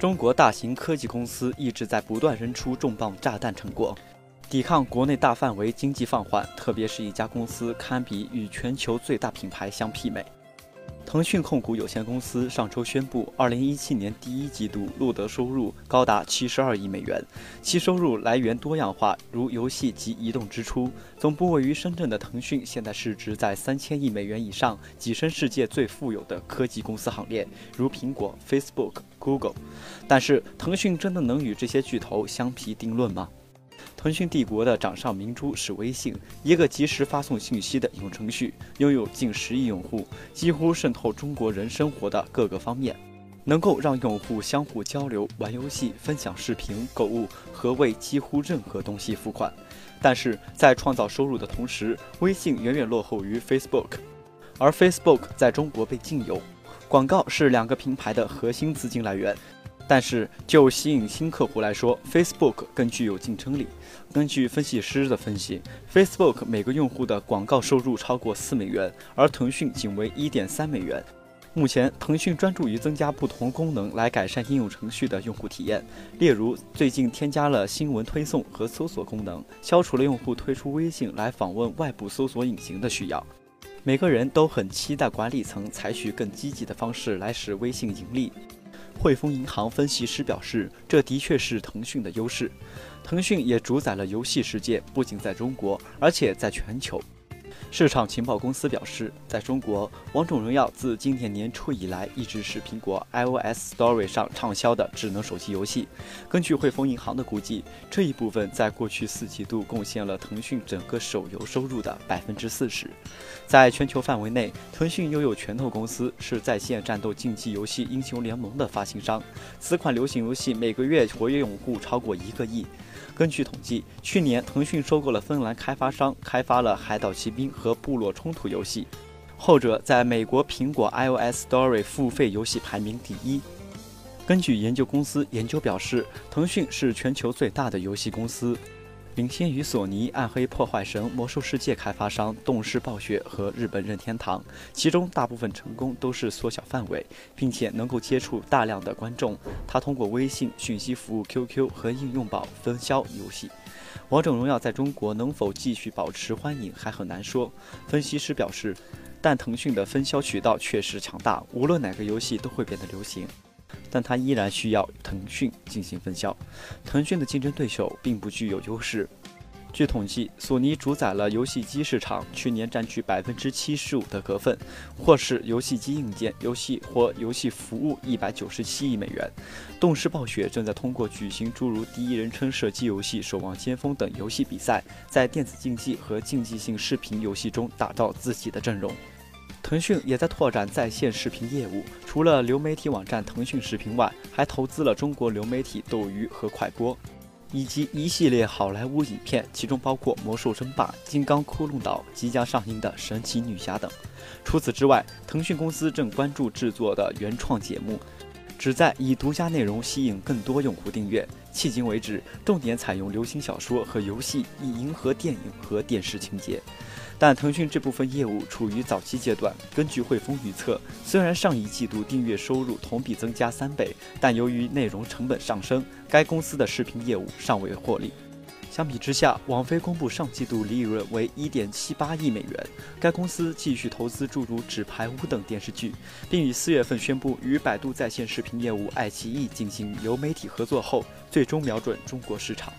中国大型科技公司一直在不断扔出重磅炸弹成果，抵抗国内大范围经济放缓，特别是一家公司堪比与全球最大品牌相媲美。腾讯控股有限公司上周宣布，二零一七年第一季度录得收入高达七十二亿美元，其收入来源多样化，如游戏及移动支出。总部位于深圳的腾讯，现在市值在三千亿美元以上，跻身世界最富有的科技公司行列，如苹果、Facebook、Google。但是，腾讯真的能与这些巨头相提并论吗？腾讯帝国的掌上明珠是微信，一个即时发送信息的应用程序，拥有近十亿用户，几乎渗透中国人生活的各个方面，能够让用户相互交流、玩游戏、分享视频、购物和为几乎任何东西付款。但是在创造收入的同时，微信远远落后于 Facebook，而 Facebook 在中国被禁用，广告是两个平台的核心资金来源。但是就吸引新客户来说，Facebook 更具有竞争力。根据分析师的分析，Facebook 每个用户的广告收入超过四美元，而腾讯仅为一点三美元。目前，腾讯专注于增加不同功能来改善应用程序的用户体验，例如最近添加了新闻推送和搜索功能，消除了用户退出微信来访问外部搜索引擎的需要。每个人都很期待管理层采取更积极的方式来使微信盈利。汇丰银行分析师表示，这的确是腾讯的优势。腾讯也主宰了游戏世界，不仅在中国，而且在全球。市场情报公司表示，在中国，《王者荣耀》自今年年初以来一直是苹果 iOS Store 上畅销的智能手机游戏。根据汇丰银行的估计，这一部分在过去四季度贡献了腾讯整个手游收入的百分之四十。在全球范围内，腾讯拥有拳头公司，是在线战斗竞技游戏《英雄联盟》的发行商。此款流行游戏每个月活跃用户超过一个亿。根据统计，去年腾讯收购了芬兰开发商，开发了《海岛奇兵》和《部落冲突》游戏，后者在美国苹果 iOS Store 付费游戏排名第一。根据研究公司研究表示，腾讯是全球最大的游戏公司。领先于索尼、暗黑破坏神、魔兽世界开发商动视暴雪和日本任天堂，其中大部分成功都是缩小范围，并且能够接触大量的观众。他通过微信讯息服务、QQ 和应用宝分销游戏。王者荣耀在中国能否继续保持欢迎还很难说。分析师表示，但腾讯的分销渠道确实强大，无论哪个游戏都会变得流行。但它依然需要腾讯进行分销，腾讯的竞争对手并不具有优势。据统计，索尼主宰了游戏机市场，去年占据百分之七十五的股份，或是游戏机硬件、游戏或游戏服务一百九十七亿美元。动视暴雪正在通过举行诸如第一人称射击游戏《守望先锋》等游戏比赛，在电子竞技和竞技性视频游戏中打造自己的阵容。腾讯也在拓展在线视频业务，除了流媒体网站腾讯视频外，还投资了中国流媒体斗鱼和快播，以及一系列好莱坞影片，其中包括《魔兽争霸》《金刚窟窿岛》即将上映的《神奇女侠》等。除此之外，腾讯公司正关注制作的原创节目，旨在以独家内容吸引更多用户订阅。迄今为止，重点采用流行小说和游戏，以迎合电影和电视情节。但腾讯这部分业务处于早期阶段。根据汇丰预测，虽然上一季度订阅收入同比增加三倍，但由于内容成本上升，该公司的视频业务尚未获利。相比之下，网飞公布上季度利润为一点七八亿美元。该公司继续投资诸如《纸牌屋》等电视剧，并于四月份宣布与百度在线视频业务爱奇艺进行流媒体合作后，最终瞄准中国市场。